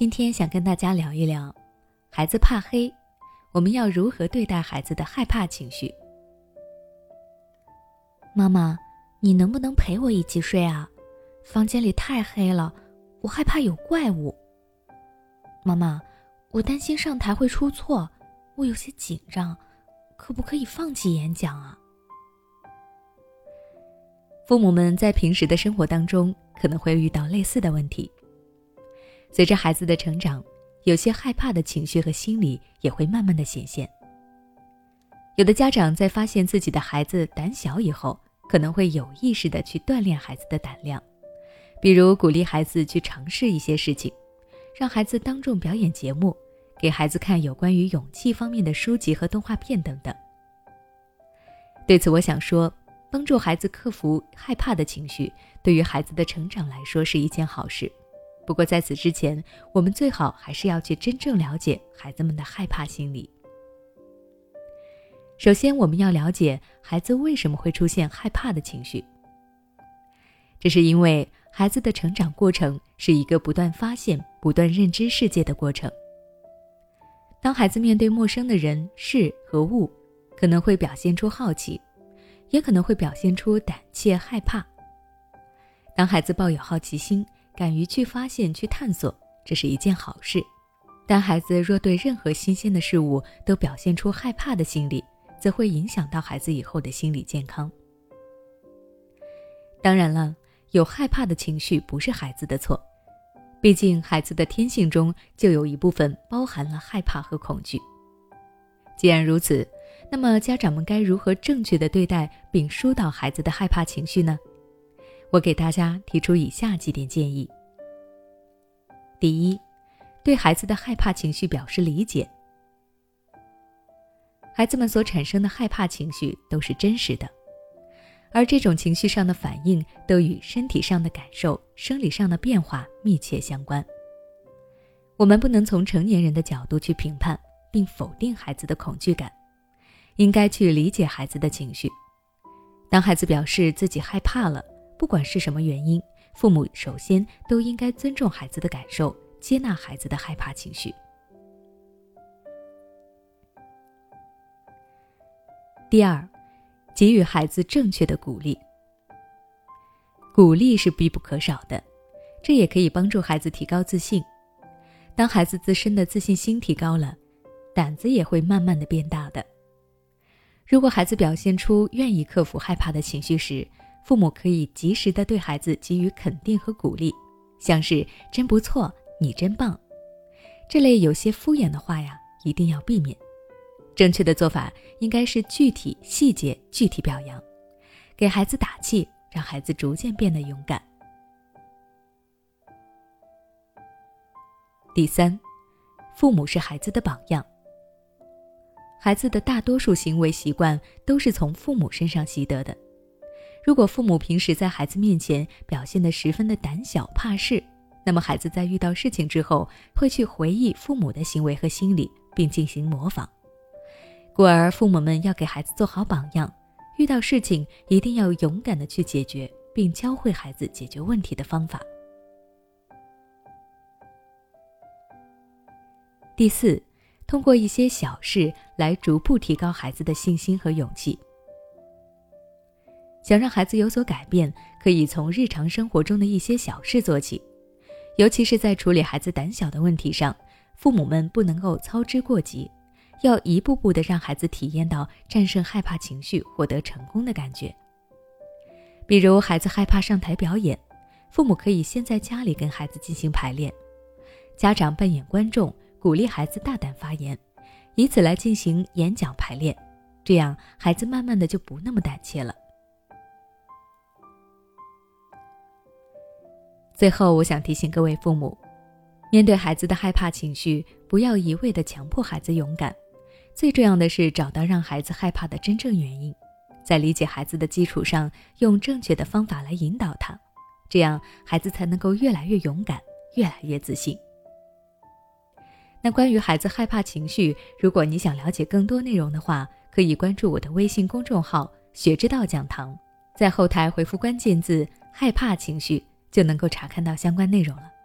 今天想跟大家聊一聊，孩子怕黑，我们要如何对待孩子的害怕情绪？妈妈，你能不能陪我一起睡啊？房间里太黑了，我害怕有怪物。妈妈，我担心上台会出错，我有些紧张，可不可以放弃演讲啊？父母们在平时的生活当中可能会遇到类似的问题。随着孩子的成长，有些害怕的情绪和心理也会慢慢的显现。有的家长在发现自己的孩子胆小以后，可能会有意识的去锻炼孩子的胆量，比如鼓励孩子去尝试一些事情，让孩子当众表演节目，给孩子看有关于勇气方面的书籍和动画片等等。对此，我想说。帮助孩子克服害怕的情绪，对于孩子的成长来说是一件好事。不过在此之前，我们最好还是要去真正了解孩子们的害怕心理。首先，我们要了解孩子为什么会出现害怕的情绪。这是因为孩子的成长过程是一个不断发现、不断认知世界的过程。当孩子面对陌生的人事和物，可能会表现出好奇。也可能会表现出胆怯害怕。当孩子抱有好奇心，敢于去发现、去探索，这是一件好事。但孩子若对任何新鲜的事物都表现出害怕的心理，则会影响到孩子以后的心理健康。当然了，有害怕的情绪不是孩子的错，毕竟孩子的天性中就有一部分包含了害怕和恐惧。既然如此，那么，家长们该如何正确的对待并疏导孩子的害怕情绪呢？我给大家提出以下几点建议。第一，对孩子的害怕情绪表示理解。孩子们所产生的害怕情绪都是真实的，而这种情绪上的反应都与身体上的感受、生理上的变化密切相关。我们不能从成年人的角度去评判并否定孩子的恐惧感。应该去理解孩子的情绪。当孩子表示自己害怕了，不管是什么原因，父母首先都应该尊重孩子的感受，接纳孩子的害怕情绪。第二，给予孩子正确的鼓励。鼓励是必不可少的，这也可以帮助孩子提高自信。当孩子自身的自信心提高了，胆子也会慢慢的变大的。如果孩子表现出愿意克服害怕的情绪时，父母可以及时的对孩子给予肯定和鼓励，像是“真不错，你真棒”这类有些敷衍的话呀，一定要避免。正确的做法应该是具体细节具体表扬，给孩子打气，让孩子逐渐变得勇敢。第三，父母是孩子的榜样。孩子的大多数行为习惯都是从父母身上习得的。如果父母平时在孩子面前表现得十分的胆小怕事，那么孩子在遇到事情之后会去回忆父母的行为和心理，并进行模仿。故而，父母们要给孩子做好榜样，遇到事情一定要勇敢地去解决，并教会孩子解决问题的方法。第四。通过一些小事来逐步提高孩子的信心和勇气。想让孩子有所改变，可以从日常生活中的一些小事做起，尤其是在处理孩子胆小的问题上，父母们不能够操之过急，要一步步的让孩子体验到战胜害怕情绪、获得成功的感觉。比如，孩子害怕上台表演，父母可以先在家里跟孩子进行排练，家长扮演观众。鼓励孩子大胆发言，以此来进行演讲排练，这样孩子慢慢的就不那么胆怯了。最后，我想提醒各位父母，面对孩子的害怕情绪，不要一味的强迫孩子勇敢，最重要的是找到让孩子害怕的真正原因，在理解孩子的基础上，用正确的方法来引导他，这样孩子才能够越来越勇敢，越来越自信。那关于孩子害怕情绪，如果你想了解更多内容的话，可以关注我的微信公众号“学之道讲堂”，在后台回复关键字“害怕情绪”，就能够查看到相关内容了。